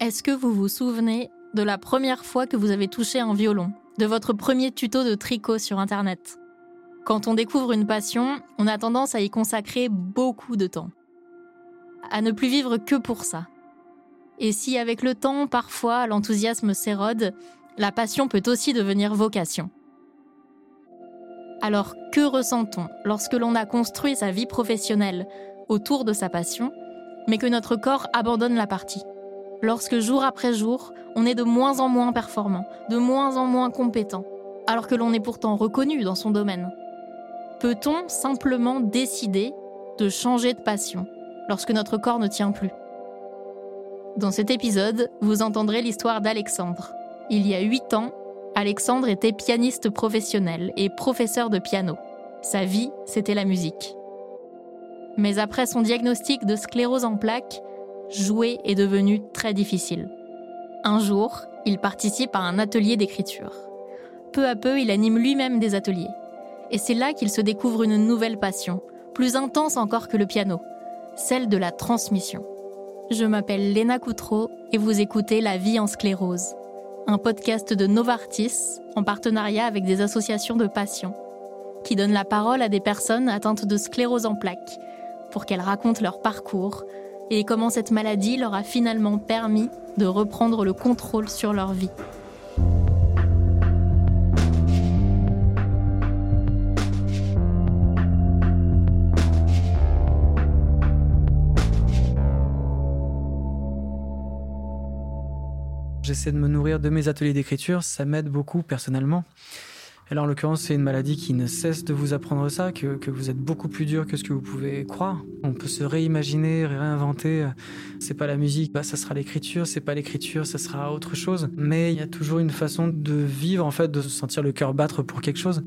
Est-ce que vous vous souvenez de la première fois que vous avez touché un violon, de votre premier tuto de tricot sur Internet? Quand on découvre une passion, on a tendance à y consacrer beaucoup de temps, à ne plus vivre que pour ça. Et si avec le temps, parfois, l'enthousiasme s'érode, la passion peut aussi devenir vocation. Alors que ressent-on lorsque l'on a construit sa vie professionnelle autour de sa passion, mais que notre corps abandonne la partie? Lorsque jour après jour, on est de moins en moins performant, de moins en moins compétent, alors que l'on est pourtant reconnu dans son domaine. Peut-on simplement décider de changer de passion lorsque notre corps ne tient plus? Dans cet épisode, vous entendrez l'histoire d'Alexandre. Il y a 8 ans, Alexandre était pianiste professionnel et professeur de piano. Sa vie, c'était la musique. Mais après son diagnostic de sclérose en plaques, jouer est devenu très difficile. Un jour, il participe à un atelier d'écriture. Peu à peu, il anime lui-même des ateliers. Et c'est là qu'il se découvre une nouvelle passion, plus intense encore que le piano, celle de la transmission. Je m'appelle Léna Coutreau et vous écoutez La vie en sclérose, un podcast de Novartis en partenariat avec des associations de patients, qui donne la parole à des personnes atteintes de sclérose en plaques pour qu'elles racontent leur parcours, et comment cette maladie leur a finalement permis de reprendre le contrôle sur leur vie. J'essaie de me nourrir de mes ateliers d'écriture, ça m'aide beaucoup personnellement. En l'occurrence, c'est une maladie qui ne cesse de vous apprendre ça, que, vous êtes beaucoup plus dur que ce que vous pouvez croire. On peut se réimaginer, réinventer. C'est pas la musique, bah, ça sera l'écriture. C'est pas l'écriture, ça sera autre chose. Mais il y a toujours une façon de vivre, en fait, de se sentir le cœur battre pour quelque chose.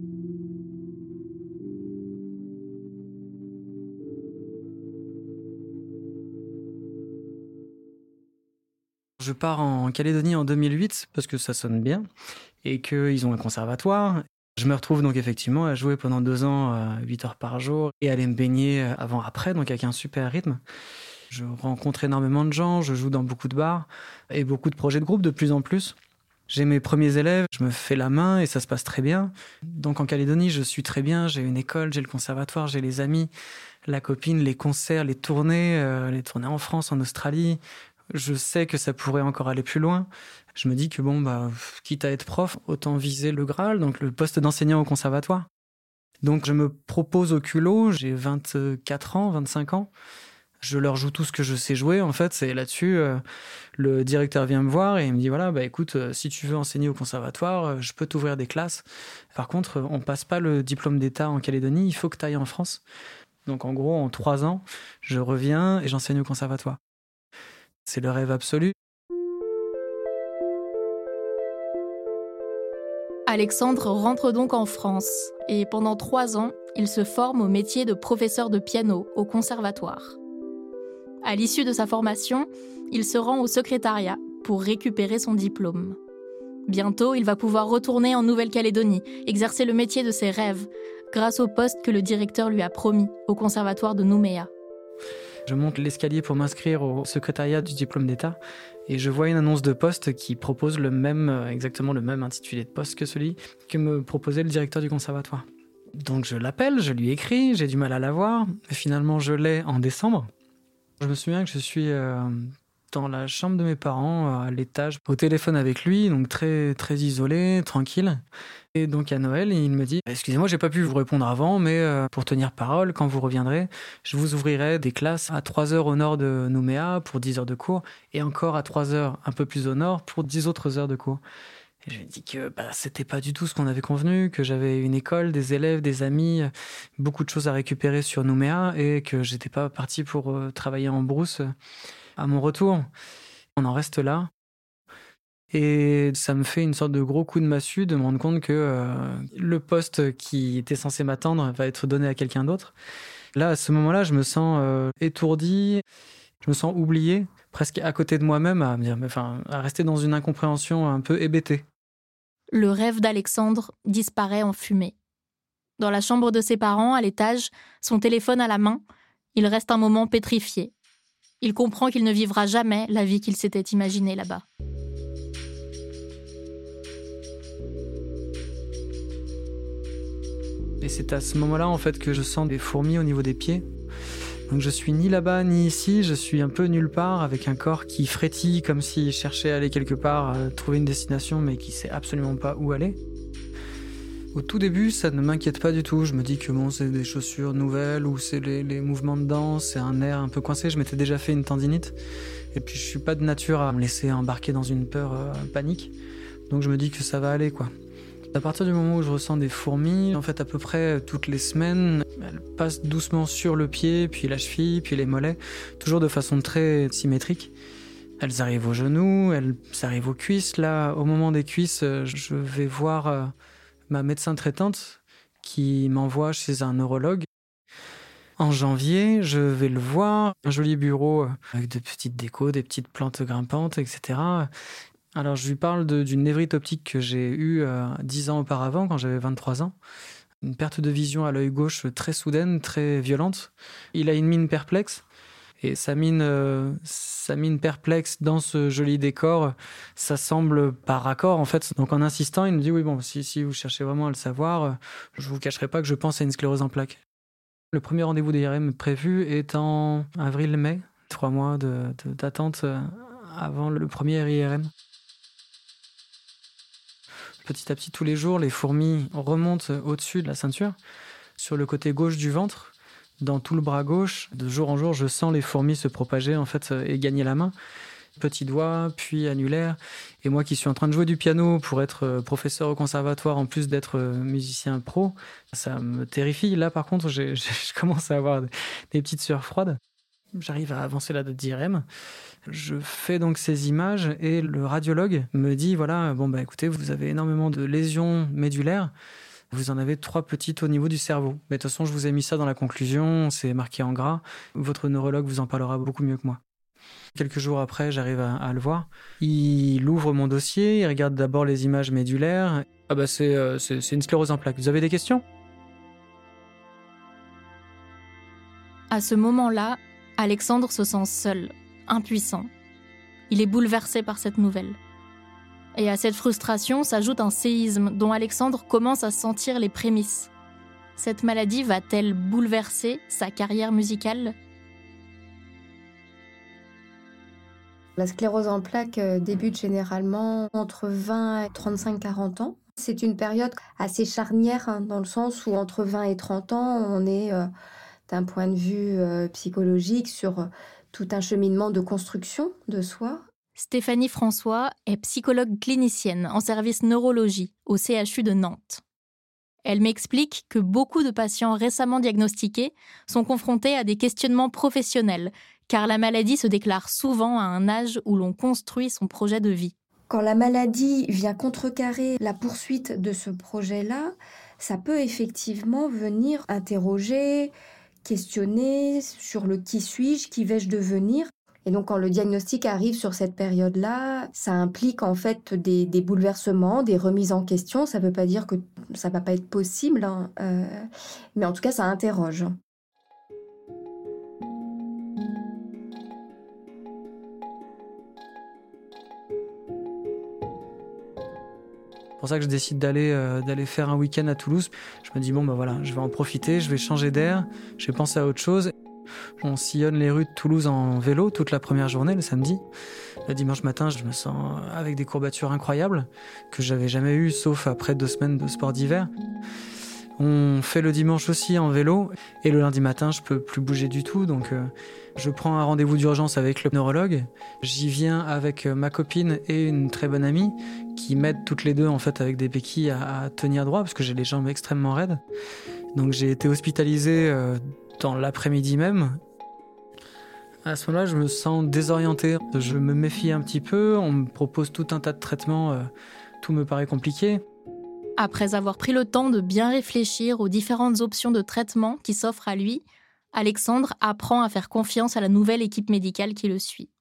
Je pars en Calédonie en 2008 parce que ça sonne bien et qu'ils ont un conservatoire je me retrouve donc effectivement à jouer pendant deux ans, 8 heures par jour, et aller me baigner avant-après, donc avec un super rythme. Je rencontre énormément de gens, je joue dans beaucoup de bars, et beaucoup de projets de groupe de plus en plus. J'ai mes premiers élèves, je me fais la main et ça se passe très bien. Donc en Calédonie, je suis très bien, j'ai une école, j'ai le conservatoire, j'ai les amis, la copine, les concerts, les tournées, euh, les tournées en France, en Australie. Je sais que ça pourrait encore aller plus loin je me dis que bon, bah, quitte à être prof, autant viser le Graal, donc le poste d'enseignant au conservatoire. Donc je me propose au culot, j'ai 24 ans, 25 ans. Je leur joue tout ce que je sais jouer. En fait, c'est là-dessus, euh, le directeur vient me voir et il me dit voilà, bah écoute, euh, si tu veux enseigner au conservatoire, euh, je peux t'ouvrir des classes. Par contre, on passe pas le diplôme d'État en Calédonie, il faut que tu ailles en France. Donc en gros, en trois ans, je reviens et j'enseigne au conservatoire. C'est le rêve absolu. Alexandre rentre donc en France et pendant trois ans, il se forme au métier de professeur de piano au conservatoire. À l'issue de sa formation, il se rend au secrétariat pour récupérer son diplôme. Bientôt, il va pouvoir retourner en Nouvelle-Calédonie, exercer le métier de ses rêves, grâce au poste que le directeur lui a promis au conservatoire de Nouméa. Je monte l'escalier pour m'inscrire au secrétariat du diplôme d'État et je vois une annonce de poste qui propose le même, euh, exactement le même intitulé de poste que celui que me proposait le directeur du conservatoire. Donc je l'appelle, je lui écris, j'ai du mal à l'avoir, mais finalement je l'ai en décembre. Je me souviens que je suis euh, dans la chambre de mes parents, à l'étage, au téléphone avec lui, donc très très isolé, tranquille. Et donc à Noël, il me dit Excusez-moi, j'ai pas pu vous répondre avant, mais euh, pour tenir parole, quand vous reviendrez, je vous ouvrirai des classes à 3 heures au nord de Nouméa pour 10 heures de cours, et encore à 3 heures un peu plus au nord pour 10 autres heures de cours. Et je lui ai dit que bah, c'était pas du tout ce qu'on avait convenu, que j'avais une école, des élèves, des amis, beaucoup de choses à récupérer sur Nouméa et que j'étais pas parti pour euh, travailler en brousse à mon retour. On en reste là. Et ça me fait une sorte de gros coup de massue de me rendre compte que euh, le poste qui était censé m'attendre va être donné à quelqu'un d'autre. Là, à ce moment-là, je me sens euh, étourdi, je me sens oublié, presque à côté de moi-même, à me enfin, à rester dans une incompréhension un peu hébétée. Le rêve d'Alexandre disparaît en fumée. Dans la chambre de ses parents, à l'étage, son téléphone à la main, il reste un moment pétrifié, Il comprend qu'il ne vivra jamais la vie qu'il s'était imaginée là-bas. Et c'est à ce moment-là en fait que je sens des fourmis au niveau des pieds. Donc je suis ni là-bas ni ici, je suis un peu nulle part avec un corps qui frétille comme s'il cherchait à aller quelque part, trouver une destination mais qui sait absolument pas où aller. Au tout début, ça ne m'inquiète pas du tout. Je me dis que bon, c'est des chaussures nouvelles ou c'est les, mouvements de danse, c'est un air un peu coincé. Je m'étais déjà fait une tendinite. Et puis je suis pas de nature à me laisser embarquer dans une peur euh, panique. Donc je me dis que ça va aller quoi. À partir du moment où je ressens des fourmis, en fait à peu près toutes les semaines, elles passent doucement sur le pied, puis la cheville, puis les mollets, toujours de façon très symétrique. Elles arrivent aux genoux, elles arrivent aux cuisses. Là, au moment des cuisses, euh, je vais voir euh, ma médecin traitante qui m'envoie chez un neurologue. En janvier, je vais le voir, un joli bureau euh, avec de petites décos, des petites plantes grimpantes, etc. Alors, je lui parle d'une névrite optique que j'ai eue euh, dix ans auparavant, quand j'avais 23 ans. Une perte de vision à l'œil gauche très soudaine, très violente. Il a une mine perplexe. Et sa mine, euh, sa mine perplexe dans ce joli décor, ça semble par raccord en fait. Donc en insistant, il me dit oui bon, si, si vous cherchez vraiment à le savoir, euh, je vous cacherai pas que je pense à une sclérose en plaques. Le premier rendez-vous d'IRM prévu est en avril-mai, trois mois d'attente de, avant le premier IRM. Petit à petit, tous les jours, les fourmis remontent au-dessus de la ceinture, sur le côté gauche du ventre, dans tout le bras gauche. De jour en jour, je sens les fourmis se propager en fait et gagner la main. Petit doigt, puis annulaire. Et moi qui suis en train de jouer du piano pour être euh, professeur au conservatoire en plus d'être euh, musicien pro, ça me terrifie. Là par contre, je commence à avoir des petites sueurs froides. J'arrive à avancer la date d'IRM. Je fais donc ces images et le radiologue me dit voilà, bon bah écoutez, vous avez énormément de lésions médulaires. Vous en avez trois petites au niveau du cerveau. Mais de toute façon, je vous ai mis ça dans la conclusion, c'est marqué en gras. Votre neurologue vous en parlera beaucoup mieux que moi. Quelques jours après, j'arrive à, le voir. Il ouvre mon dossier, il regarde d'abord les images médulaires. Ah bah c'est euh, une sclérose en plaques. Vous avez des questions? À ce moment-là, Alexandre se sent seul, impuissant. Il est bouleversé par cette nouvelle. Et à cette frustration s'ajoute un séisme dont Alexandre commence à sentir les prémices. Cette maladie va-t-elle bouleverser sa carrière musicale? La sclérose en plaques euh, débute généralement entre 20 et 35-40 ans. C'est une période assez charnière hein, dans le sens où entre 20 et 30 ans, on est euh, d'un point de vue euh, psychologique sur tout un cheminement de construction de soi. Stéphanie François est psychologue clinicienne en service neurologie au CHU de Nantes. Elle m'explique que beaucoup de patients récemment diagnostiqués sont confrontés à des questionnements professionnels, car la maladie se déclare souvent à un âge où l'on construit son projet de vie. Quand la maladie vient contrecarrer la poursuite de ce projet-là, ça peut effectivement venir interroger questionner sur le qui suis-je, qui vais-je devenir. Et donc quand le diagnostic arrive sur cette période-là, ça implique en fait des, bouleversements, des remises en question. Ça ne veut pas dire que ça ne va pas être possible, hein, euh, mais en tout cas ça interroge. pour ça que je décide d'aller euh, d'aller faire un week-end à Toulouse. Je me dis bon ben voilà, je vais en profiter, je vais changer d'air, je vais penser à autre chose. On sillonne les rues de Toulouse en vélo toute la première journée, le samedi. Le dimanche matin, je me sens avec des courbatures incroyables que j'avais jamais eues, sauf après deux semaines de sport d'hiver. On fait le dimanche aussi en vélo et le lundi matin, je peux plus bouger du tout. Donc, euh, je prends un rendez-vous d'urgence avec le neurologue. J'y viens avec euh, ma copine et une très bonne amie qui m'aident toutes les deux en fait avec des béquilles à, tenir droit parce que j'ai les jambes extrêmement raides. Donc, j'ai été hospitalisé euh, dans l'après-midi même. À ce moment-là, je me sens désorienté. Je me méfie un petit peu. On me propose tout un tas de traitements. tout me paraît compliqué. Après avoir pris le temps de bien réfléchir aux différentes options de traitement qui s'offrent à lui, Alexandre apprend à faire confiance à la nouvelle équipe médicale qui le suit.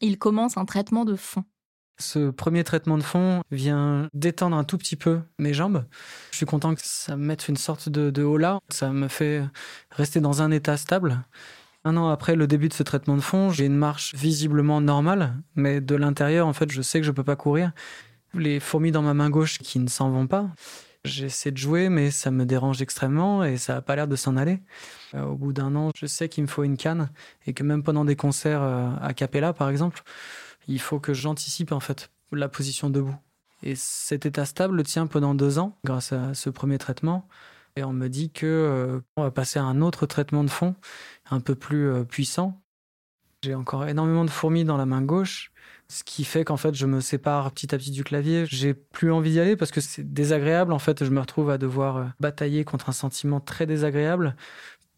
Il commence un traitement de fond. Ce premier traitement de fond vient détendre un tout petit peu mes jambes. Je suis content que ça me mette une sorte de, de là. Ça me fait rester dans un état stable. Un an après le début de ce traitement de fond, j'ai une marche visiblement normale, mais de l'intérieur, en fait, je sais que je peux pas courir. Les fourmis dans ma main gauche qui ne s'en vont pas. J'essaie de jouer, mais ça me dérange extrêmement et ça n'a pas l'air de s'en aller. Euh, au bout d'un an, je sais qu'il me faut une canne et que même pendant des concerts euh, à Capella, par exemple, il faut que j'anticipe en fait la position debout. Et cet état stable tient pendant deux ans grâce à ce premier traitement. Et on me dit que euh, on va passer à un autre traitement de fond, un peu plus euh, puissant. J'ai encore énormément de fourmis dans la main gauche, ce qui fait qu'en fait je me sépare petit à petit du clavier. J'ai plus envie d'y aller parce que c'est désagréable. En fait, je me retrouve à devoir euh, batailler contre un sentiment très désagréable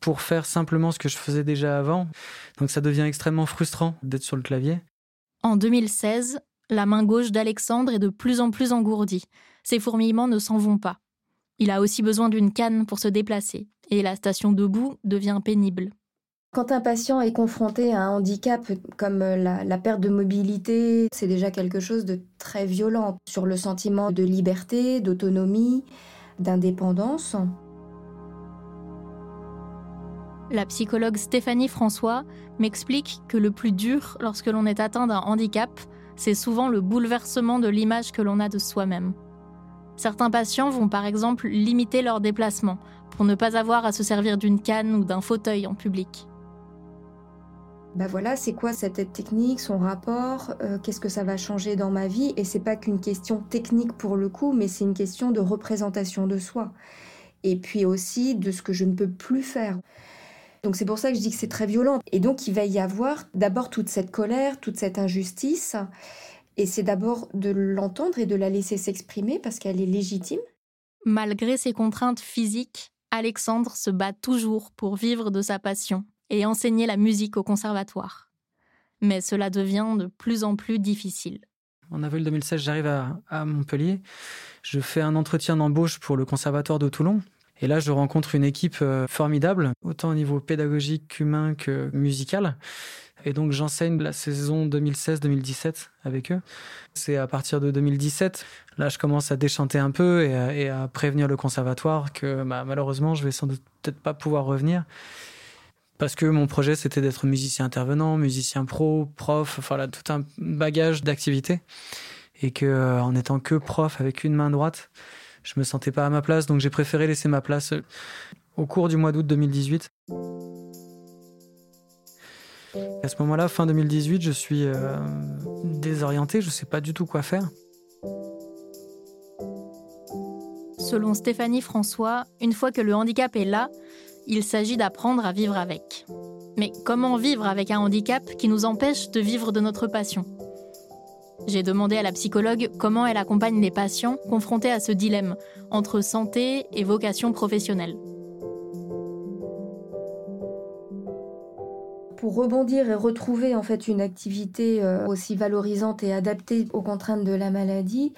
pour faire simplement ce que je faisais déjà avant. Donc ça devient extrêmement frustrant d'être sur le clavier. En 2016, la main gauche d'Alexandre est de plus en plus engourdie. Ses fourmillements ne s'en vont pas. Il a aussi besoin d'une canne pour se déplacer, et la station debout devient pénible. Quand un patient est confronté à un handicap comme la, la perte de mobilité, c'est déjà quelque chose de très violent sur le sentiment de liberté, d'autonomie, d'indépendance. La psychologue Stéphanie François m'explique que le plus dur lorsque l'on est atteint d'un handicap, c'est souvent le bouleversement de l'image que l'on a de soi-même. Certains patients vont par exemple limiter leurs déplacements pour ne pas avoir à se servir d'une canne ou d'un fauteuil en public. Ben voilà, c'est quoi cette aide technique, son rapport, euh, qu'est-ce que ça va changer dans ma vie? Et c'est pas qu'une question technique pour le coup, mais c'est une question de représentation de soi. Et puis aussi de ce que je ne peux plus faire. Donc c'est pour ça que je dis que c'est très violent. Et donc il va y avoir d'abord toute cette colère, toute cette injustice. Et c'est d'abord de l'entendre et de la laisser s'exprimer parce qu'elle est légitime. Malgré ses contraintes physiques, Alexandre se bat toujours pour vivre de sa passion et enseigner la musique au conservatoire. Mais cela devient de plus en plus difficile. En avril 2016, j'arrive à, à Montpellier. Je fais un entretien d'embauche pour le conservatoire de Toulon. Et là, je rencontre une équipe euh, formidable, autant au niveau pédagogique, humain que musical. Et donc, j'enseigne la saison 2016-2017 avec eux. C'est à partir de 2017, là, je commence à déchanter un peu et à, et à prévenir le conservatoire que bah, malheureusement, je vais sans doute peut-être pas pouvoir revenir. Parce que mon projet, c'était d'être musicien intervenant, musicien pro, prof, enfin là, tout un bagage d'activités. Et que, euh, en étant que prof avec une main droite, je me sentais pas à ma place, donc j'ai préféré laisser ma place euh, au cours du mois d'août 2018. À ce moment-là, fin 2018, je suis euh, désorienté, je sais pas du tout quoi faire. Selon Stéphanie François, une fois que le handicap est là, il s'agit d'apprendre à vivre avec. Mais comment vivre avec un handicap qui nous empêche de vivre de notre passion? J'ai demandé à la psychologue comment elle accompagne les patients confrontés à ce dilemme entre santé et vocation professionnelle. Pour rebondir et retrouver en fait une activité euh, aussi valorisante et adaptée aux contraintes de la maladie,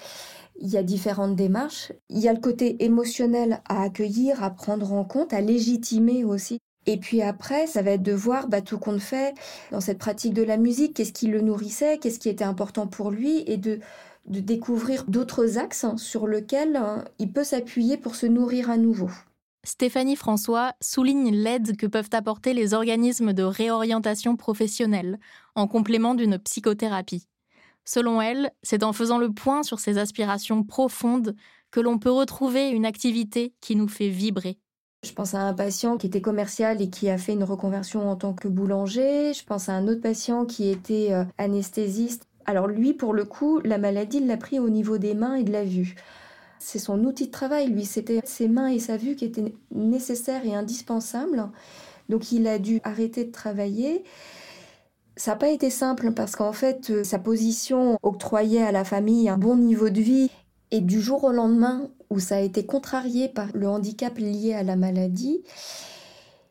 il y a différentes démarches. Il y a le côté émotionnel à accueillir, à prendre en compte, à légitimer aussi. Et puis après, ça va être de voir bah, tout compte fait dans cette pratique de la musique, qu'est-ce qui le nourrissait, qu'est-ce qui était important pour lui, et de, de découvrir d'autres axes sur lesquels hein, il peut s'appuyer pour se nourrir à nouveau. Stéphanie François souligne l'aide que peuvent apporter les organismes de réorientation professionnelle en complément d'une psychothérapie. Selon elle, c'est en faisant le point sur ces aspirations profondes que l'on peut retrouver une activité qui nous fait vibrer. Je pense à un patient qui était commercial et qui a fait une reconversion en tant que boulanger. Je pense à un autre patient qui était euh, anesthésiste. Alors lui, pour le coup, la maladie l'a pris au niveau des mains et de la vue. C'est son outil de travail, lui, c'était ses mains et sa vue qui étaient nécessaires et indispensables. Donc il a dû arrêter de travailler. Ça n'a pas été simple parce qu'en fait, euh, sa position octroyait à la famille un bon niveau de vie. Et du jour au lendemain, où ça a été contrarié par le handicap lié à la maladie,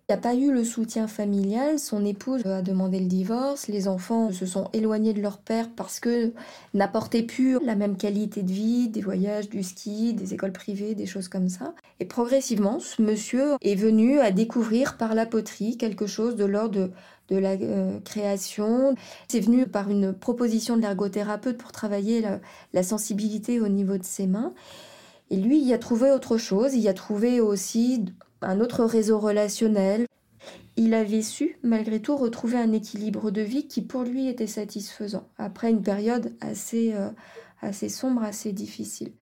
il n'y a pas eu le soutien familial. Son épouse a demandé le divorce. Les enfants se sont éloignés de leur père parce que n'apportaient plus la même qualité de vie, des voyages, du ski, des écoles privées, des choses comme ça. Et progressivement, ce monsieur est venu à découvrir par la poterie quelque chose de l'ordre de, de la euh, création. C'est venu par une proposition de l'ergothérapeute pour travailler la, sensibilité au niveau de ses mains. Et lui, il y a trouvé autre chose. Il a trouvé aussi un autre réseau relationnel. il avait su, malgré tout, retrouver un équilibre de vie qui, pour lui, était satisfaisant, après une période assez, euh, assez sombre, assez difficile.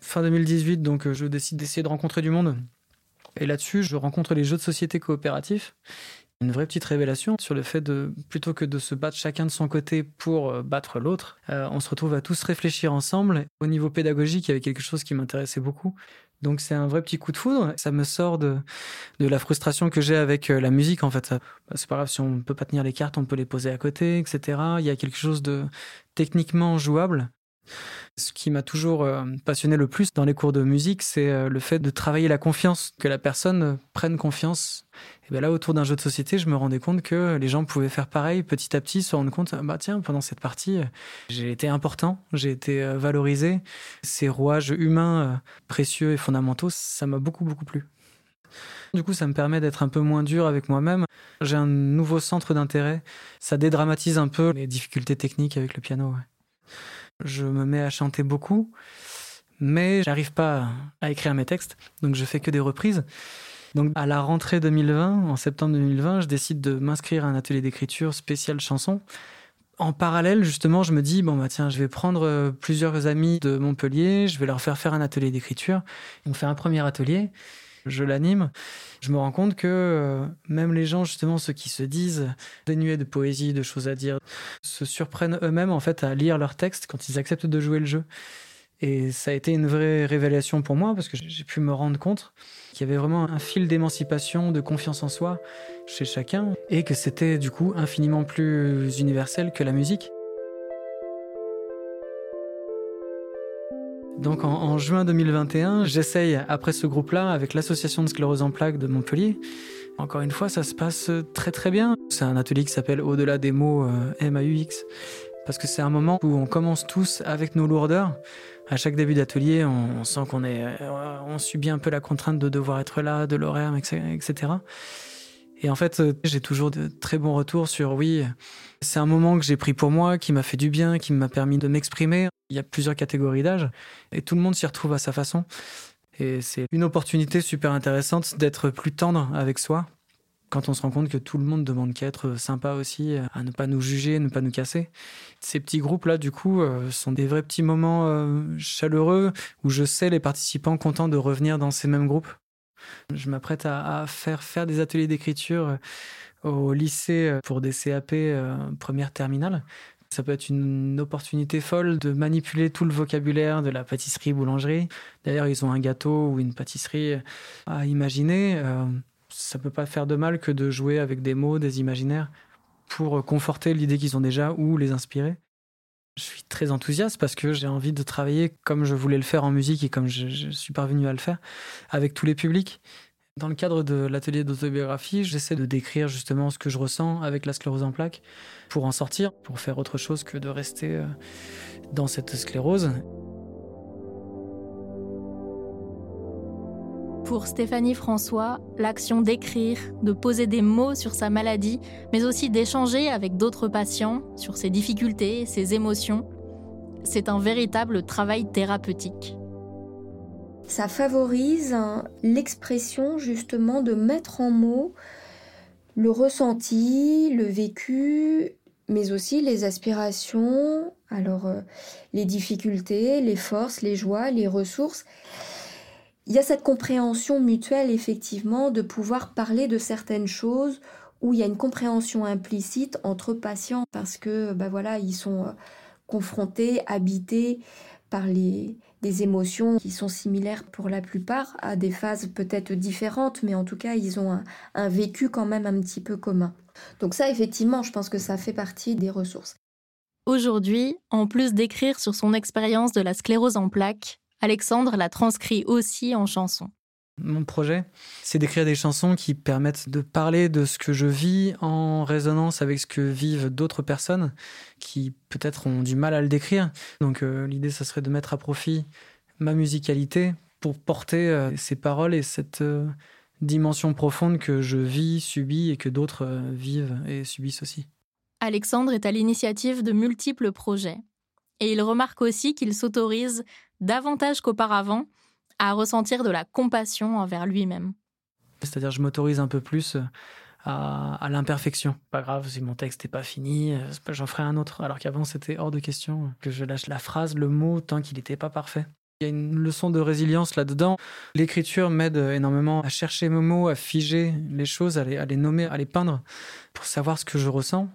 Fin 2018, donc euh, je décide d'essayer de rencontrer du monde. Et là-dessus, je rencontre les jeux de société coopératifs. Une vraie petite révélation sur le fait de, plutôt que de se battre chacun de son côté pour euh, battre l'autre, on se retrouve à tous réfléchir ensemble. Au niveau pédagogique, il y avait quelque chose qui m'intéressait beaucoup. Donc c'est un vrai petit coup de foudre. Ça me sort de, de la frustration que j'ai avec euh, la musique. En fait, bah, c'est pas grave si on peut pas tenir les cartes, on peut les poser à côté, etc. Il y a quelque chose de techniquement jouable. Ce qui m'a toujours euh, passionné le plus dans les cours de musique, c'est euh, le fait de travailler la confiance, que la personne prenne confiance. Et bien là, autour d'un jeu de société, je me rendais compte que les gens pouvaient faire pareil petit à petit, se rendre compte, bah tiens, pendant cette partie, j'ai été important, j'ai été euh, valorisé. Ces rouages humains précieux et fondamentaux, ça m'a beaucoup, beaucoup plu. Du coup, ça me permet d'être un peu moins dur avec moi-même. J'ai un nouveau centre d'intérêt. Ça dédramatise un peu les difficultés techniques avec le piano. Je me mets à chanter beaucoup, mais j'arrive pas à écrire mes textes, donc je fais que des reprises. Donc à la rentrée 2020, en septembre 2020, je décide de m'inscrire à un atelier d'écriture spécial chanson. En parallèle, justement, je me dis bon bah tiens, je vais prendre euh, plusieurs amis de Montpellier, je vais leur faire faire un atelier d'écriture. On fait un premier atelier je l'anime, je me rends compte que euh, même les gens, justement, ceux qui se disent dénués de poésie, de choses à dire, se surprennent eux-mêmes en fait à lire leurs textes quand ils acceptent de jouer le jeu. Et ça a été une vraie révélation pour moi parce que j'ai pu me rendre compte qu'il y avait vraiment un fil d'émancipation, de confiance en soi chez chacun et que c'était du coup infiniment plus universel que la musique. Donc en, juin 2021, j'essaye, après ce groupe-là, avec l'association de sclérose en plaques de Montpellier. Encore une fois, ça se passe très très bien. C'est un atelier qui s'appelle Au-delà des mots euh, MAUX. Parce que c'est un moment où on commence tous avec nos lourdeurs. À chaque début d'atelier, on, sent qu'on est, euh, on subit un peu la contrainte de devoir être là, de l'horaire, etc. Et en fait, euh, j'ai toujours de très bons retours sur oui, c'est un moment que j'ai pris pour moi, qui m'a fait du bien, qui m'a permis de m'exprimer. Il y a plusieurs catégories d'âge et tout le monde s'y retrouve à sa façon. Et c'est une opportunité super intéressante d'être plus tendre avec soi quand on se rend compte que tout le monde demande qu'à être sympa aussi, à ne pas nous juger, ne pas nous casser. Ces petits groupes-là, du coup, euh, sont des vrais petits moments euh, chaleureux où je sais les participants contents de revenir dans ces mêmes groupes. Je m'apprête à, faire faire des ateliers d'écriture euh, au lycée pour des CAP première terminale. Ça peut être une opportunité folle de manipuler tout le vocabulaire de la pâtisserie-boulangerie. D'ailleurs, ils ont un gâteau ou une pâtisserie à imaginer. Euh, ça peut pas faire de mal que de jouer avec des mots, des imaginaires, pour conforter l'idée qu'ils ont déjà ou les inspirer. Je suis très enthousiaste parce que j'ai envie de travailler comme je voulais le faire en musique et comme je, suis parvenu à le faire, avec tous les publics. Dans le cadre de l'atelier d'autobiographie, j'essaie de décrire justement ce que je ressens avec la sclérose en plaques pour en sortir, pour faire autre chose que de rester euh, dans cette sclérose. Pour Stéphanie François, l'action d'écrire, de poser des mots sur sa maladie, mais aussi d'échanger avec d'autres patients sur ses difficultés, ses émotions, c'est un véritable travail thérapeutique ça favorise l'expression justement de mettre en mots le ressenti, le vécu, mais aussi les aspirations, alors euh, les difficultés, les forces, les joies, les ressources. Il y a cette compréhension mutuelle effectivement de pouvoir parler de certaines choses où il y a une compréhension implicite entre patients parce que ben voilà, ils sont euh, confrontés, habités par les, des émotions qui sont similaires pour la plupart, à des phases peut-être différentes, mais en tout cas, ils ont un, vécu quand même un petit peu commun. Donc ça, effectivement, je pense que ça fait partie des ressources. Aujourd'hui, en plus d'écrire sur son expérience de la sclérose en plaques, Alexandre la transcrit aussi en chansons. Mon projet, c'est d'écrire des chansons qui permettent de parler de ce que je vis en résonance avec ce que vivent d'autres personnes qui peut-être ont du mal à le décrire. Donc euh, l'idée, ça serait de mettre à profit ma musicalité pour porter euh, ces paroles et cette euh, dimension profonde que je vis, subis et que d'autres vivent et subissent aussi. Alexandre est à l'initiative de multiples projets. Et il remarque aussi qu'il s'autorise davantage qu'auparavant à ressentir de la compassion envers lui-même. C'est-à-dire, je m'autorise un peu plus à, l'imperfection. Pas grave, si mon texte n'est pas fini, j'en ferai un autre. Alors qu'avant, c'était hors de question que je lâche la phrase, le mot, tant qu'il n'était pas parfait. Il y a une leçon de résilience là-dedans. L'écriture m'aide énormément à chercher mes mots, à figer les choses, à les, nommer, à les peindre pour savoir ce que je ressens.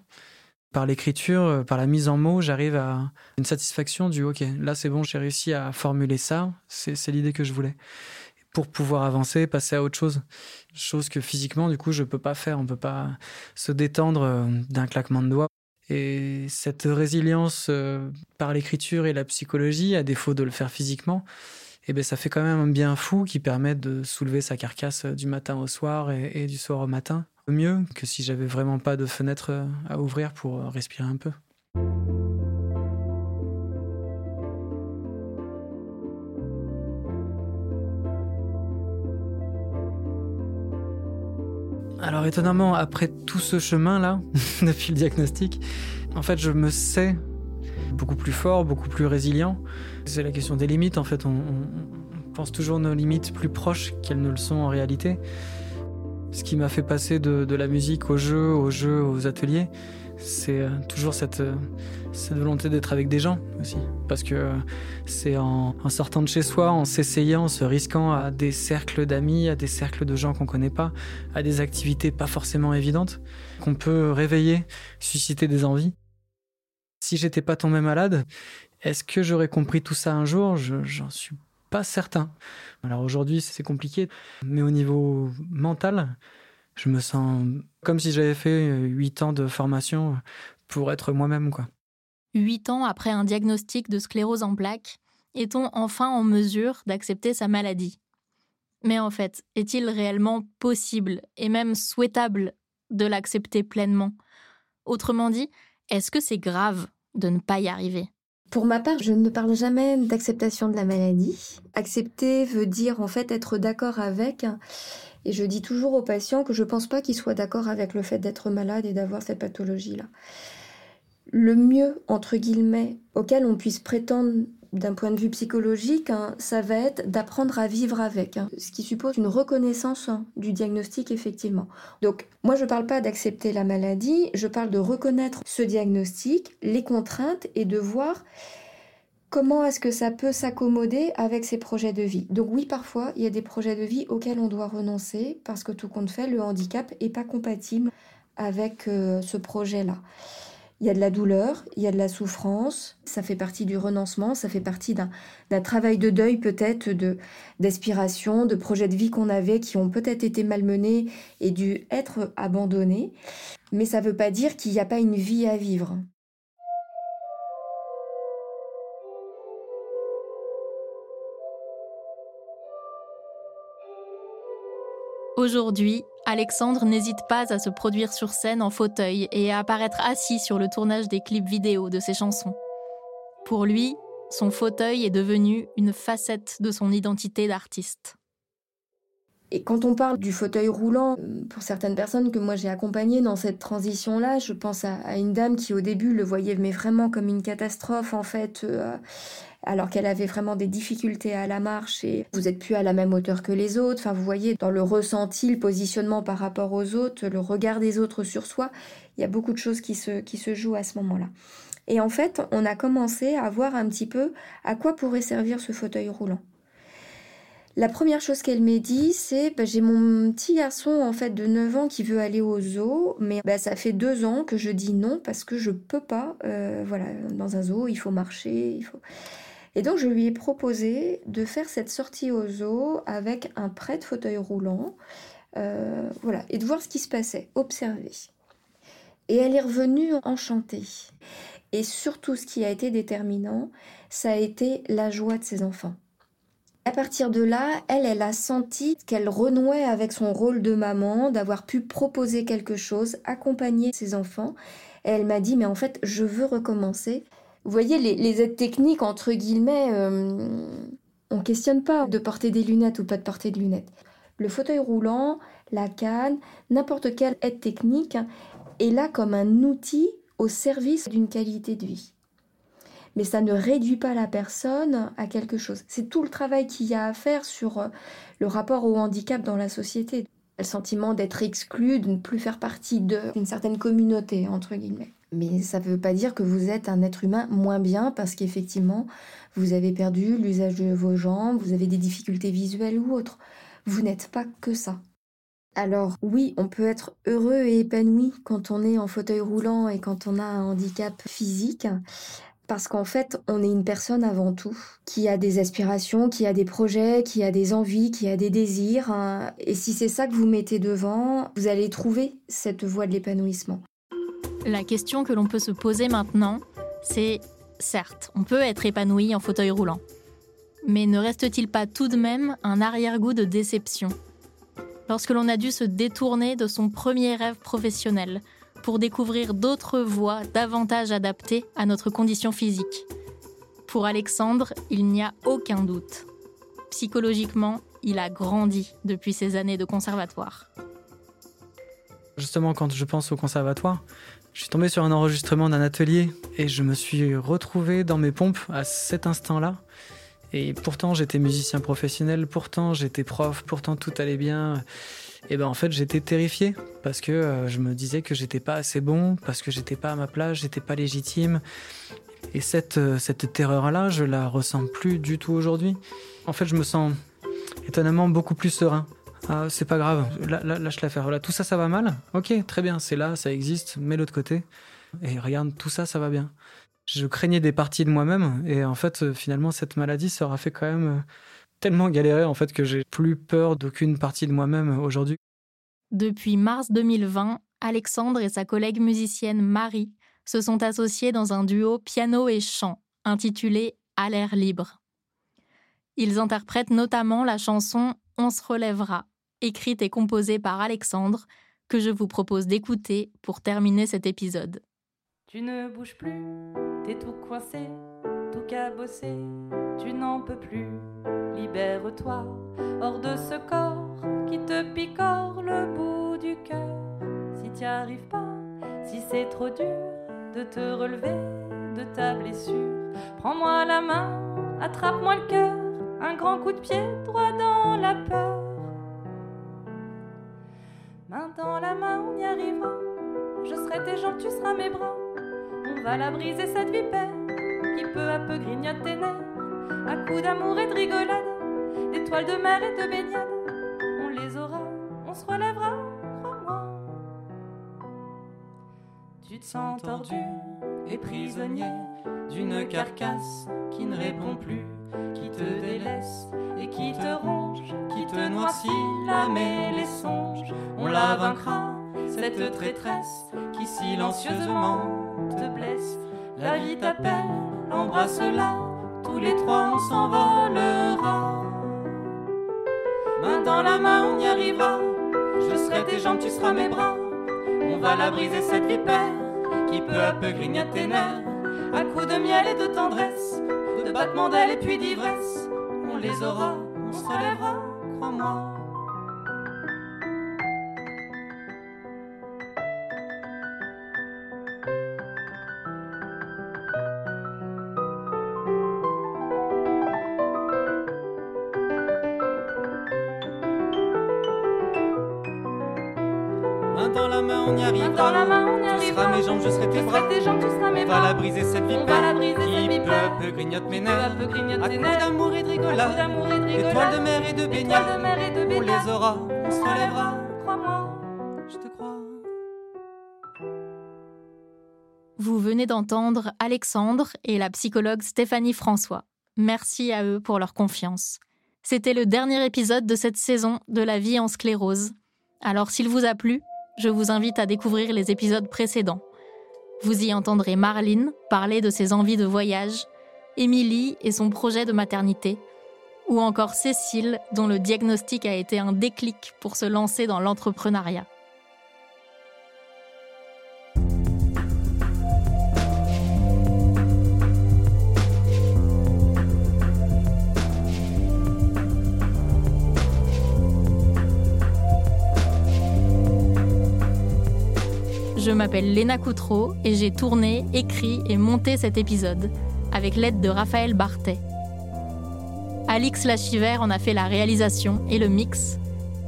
Par l'écriture, par la mise en mots, j'arrive à une satisfaction du OK, là c'est bon, j'ai réussi à formuler ça, c'est l'idée que je voulais. Pour pouvoir avancer, passer à autre chose. Chose que physiquement, du coup, je ne peux pas faire. On peut pas se détendre euh, d'un claquement de doigts. Et cette résilience euh, par l'écriture et la psychologie, à défaut de le faire physiquement, eh ben, ça fait quand même un bien fou qui permet de soulever sa carcasse euh, du matin au soir et, du soir au matin. Mieux que si j'avais vraiment pas de fenêtre euh, à ouvrir pour respirer un peu. Alors étonnamment, après tout ce chemin-là, depuis le diagnostic, en fait, je me sais beaucoup plus fort, beaucoup plus résilient. C'est la question des limites, en fait. On, pense toujours nos limites plus proches qu'elles ne le sont en réalité. Ce qui m'a fait passer de, la musique au jeu, au jeu, aux ateliers, c'est euh, toujours cette, euh, cette volonté d'être avec des gens aussi. Parce que c'est en, sortant de chez soi, en s'essayant, en se risquant à des cercles d'amis, à des cercles de gens qu'on connaît pas, à des activités pas forcément évidentes, qu'on peut réveiller, susciter des envies. Si j'étais pas tombé malade, est-ce que j'aurais compris tout ça un jour? J'en suis pas certain. Alors aujourd'hui, c'est compliqué, mais au niveau mental, je me sens comme si j'avais fait huit ans de formation pour être moi-même, quoi. Huit ans après un diagnostic de sclérose en plaques, est-on enfin en mesure d'accepter sa maladie? Mais en fait, est-il réellement possible et même souhaitable de l'accepter pleinement? Autrement dit, est-ce que c'est grave de ne pas y arriver? Pour ma part, je ne parle jamais d'acceptation de la maladie. Accepter veut dire en fait être d'accord avec. Et je dis toujours aux patients que je ne pense pas qu'ils soient d'accord avec le fait d'être malade et d'avoir cette pathologie-là le mieux, entre guillemets, auquel on puisse prétendre d'un point de vue psychologique, hein, ça va être d'apprendre à vivre avec, hein, ce qui suppose une reconnaissance hein, du diagnostic effectivement. Donc moi je ne parle pas d'accepter la maladie, je parle de reconnaître ce diagnostic, les contraintes et de voir comment est-ce que ça peut s'accommoder avec ses projets de vie. Donc oui, parfois, il y a des projets de vie auxquels on doit renoncer parce que tout compte fait, le handicap n'est pas compatible avec euh, ce projet-là. Il y a de la douleur, il y a de la souffrance, ça fait partie du renoncement, ça fait partie d'un travail de deuil peut-être, de d'aspiration, de projets de vie qu'on avait qui ont peut-être été malmenés et dû être abandonnés. Mais ça ne veut pas dire qu'il n'y a pas une vie à vivre. Aujourd'hui, Alexandre n'hésite pas à se produire sur scène en fauteuil et à apparaître assis sur le tournage des clips vidéo de ses chansons. Pour lui, son fauteuil est devenu une facette de son identité d'artiste. Et quand on parle du fauteuil roulant, pour certaines personnes que moi j'ai accompagnées dans cette transition-là, je pense à, une dame qui au début le voyait vraiment comme une catastrophe en fait. Euh, alors qu'elle avait vraiment des difficultés à la marche et vous êtes plus à la même hauteur que les autres. Enfin, vous voyez, dans le ressenti, le positionnement par rapport aux autres, le regard des autres sur soi, il y a beaucoup de choses qui se, qui se jouent à ce moment-là. Et en fait, on a commencé à voir un petit peu à quoi pourrait servir ce fauteuil roulant. La première chose qu'elle m'a dit, c'est bah, j'ai mon petit garçon en fait de 9 ans qui veut aller au zoo, mais bah, ça fait deux ans que je dis non parce que je peux pas. Euh, voilà, dans un zoo, il faut marcher, il faut. Et donc je lui ai proposé de faire cette sortie au zoo avec un prêt de fauteuil roulant, euh, voilà, et de voir ce qui se passait, observer. Et elle est revenue enchantée. Et surtout, ce qui a été déterminant, ça a été la joie de ses enfants. À partir de là, elle, elle a senti qu'elle renouait avec son rôle de maman, d'avoir pu proposer quelque chose, accompagner ses enfants. Elle m'a dit, mais en fait, je veux recommencer. Vous voyez, les, aides techniques, entre guillemets, euh, on questionne pas de porter des lunettes ou pas de porter de lunettes. Le fauteuil roulant, la canne, n'importe quelle aide technique est là comme un outil au service d'une qualité de vie. Mais ça ne réduit pas la personne à quelque chose. C'est tout le travail qu'il y a à faire sur euh, le rapport au handicap dans la société. le sentiment d'être exclu, de ne plus faire partie d'une certaine communauté, entre guillemets. Mais ça ne veut pas dire que vous êtes un être humain moins bien parce qu'effectivement, vous avez perdu l'usage de vos jambes, vous avez des difficultés visuelles ou autres. Vous n'êtes pas que ça. Alors oui, on peut être heureux et épanoui quand on est en fauteuil roulant et quand on a un handicap physique, parce qu'en fait, on est une personne avant tout, qui a des aspirations, qui a des projets, qui a des envies, qui a des désirs. Hein. Et si c'est ça que vous mettez devant, vous allez trouver cette voie de l'épanouissement. La question que l'on peut se poser maintenant, c'est certes, on peut être épanoui en fauteuil roulant. Mais ne reste-t-il pas tout de même un arrière-goût de déception? Lorsque l'on a dû se détourner de son premier rêve professionnel, pour découvrir d'autres voies davantage adaptées à notre condition physique. Pour Alexandre, il n'y a aucun doute. Psychologiquement, il a grandi depuis ces années de conservatoire. Justement, quand je pense au conservatoire, je suis tombé sur un enregistrement d'un atelier et je me suis retrouvé dans mes pompes à cet instant-là. Et pourtant, j'étais musicien professionnel, pourtant, j'étais prof, pourtant, tout allait bien. Et ben en fait, j'étais terrifié parce que euh, je me disais que j'étais pas assez bon, parce que j'étais pas à ma place, j'étais pas légitime. Et cette, euh, cette terreur-là, je la ressens plus du tout aujourd'hui. En fait, je me sens étonnamment beaucoup plus serein. Ah, c'est pas grave, lâche l'affaire. Voilà, tout ça, ça va mal? Ok, très bien, c'est là, ça existe, mets l'autre côté. Et regarde, tout ça, ça va bien. Je craignais des parties de moi-même, et en fait, euh, finalement, cette maladie, ça aura fait quand même tellement galéré en fait que j'ai plus peur d'aucune partie de moi-même aujourd'hui. Depuis mars 2020, Alexandre et sa collègue musicienne Marie se sont associés dans un duo piano et chant intitulé À l'air libre. Ils interprètent notamment la chanson On se relèvera, écrite et composée par Alexandre, que je vous propose d'écouter pour terminer cet épisode. Tu ne bouges plus, t'es tout coincé, tout cabossé, tu n'en peux plus libère-toi hors de ce corps qui te picore le bout du cœur. Si t'y arrives pas, si c'est trop dur de te relever de ta blessure, prends-moi la main, attrape-moi le cœur, un grand coup de pied droit dans la peur. Main dans la main, on y arrivera. Je serai tes jambes, tu seras mes bras. On va la briser cette vipère qui peu à peu grignote tes nerfs à coups d'amour et de rigolade, d'étoiles de mer et de baignade. On les aura, on se relèvera, crois-moi. Tu te sens tordu et prisonnier d'une carcasse qui ne répond plus, qui te délaisse et qui te ronge, qui te noircit l'âme et les songes. On la vaincra, cette traîtresse qui silencieusement te blesse. La vie t'appelle, embrasse-la tous les trois on s'envolera. Main dans la main, on y arrivera. Je serai tes jambes, tu seras mes bras. On va la briser cette vipère qui peu à peu grignote tes nerfs. À coups de miel et de tendresse, de battements d'ailes et puis d'ivresse. On les aura, on se relèvera, crois-moi. Seras mes jambes, je serai tes bras. Tes jambes, tu seras mes bras. On va la briser cette vipère. On va la briser cette vipère. Qui peu peu grignote mes nerfs. Peu grignote à coups d'amour et de rigolade. d'amour et de rigolade. Étoiles de mer et de baignade. de mer et de baignade. On les aura, on se relèvera. Crois-moi, je te crois. Vous venez d'entendre Alexandre et la psychologue Stéphanie François. Merci à eux pour leur confiance. C'était le dernier épisode de cette saison de La vie en sclérose. Alors s'il vous a plu, je vous invite à découvrir les épisodes précédents. Vous y entendrez Marline parler de ses envies de voyage, Émilie et son projet de maternité, ou encore Cécile dont le diagnostic a été un déclic pour se lancer dans l'entrepreneuriat. M'appelle Léna Coutreau et j'ai tourné, écrit et monté cet épisode avec l'aide de Raphaël Bartet. Alix Lachiver en a fait la réalisation et le mix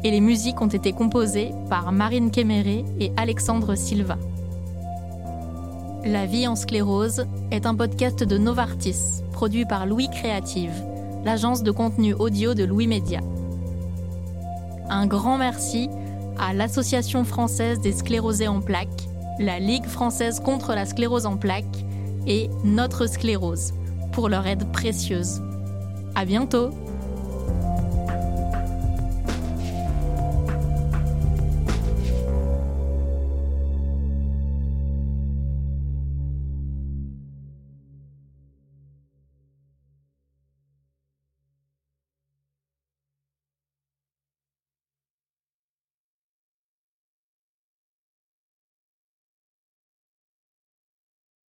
et les musiques ont été composées par Marine Kéméré et Alexandre Silva. La vie en sclérose est un podcast de Novartis, produit par Louis Créative, l'agence de contenu audio de Louis Média. Un grand merci à l'Association française des sclérosés en plaques, la Ligue française contre la sclérose en plaques et Notre Sclérose pour leur aide précieuse. À bientôt!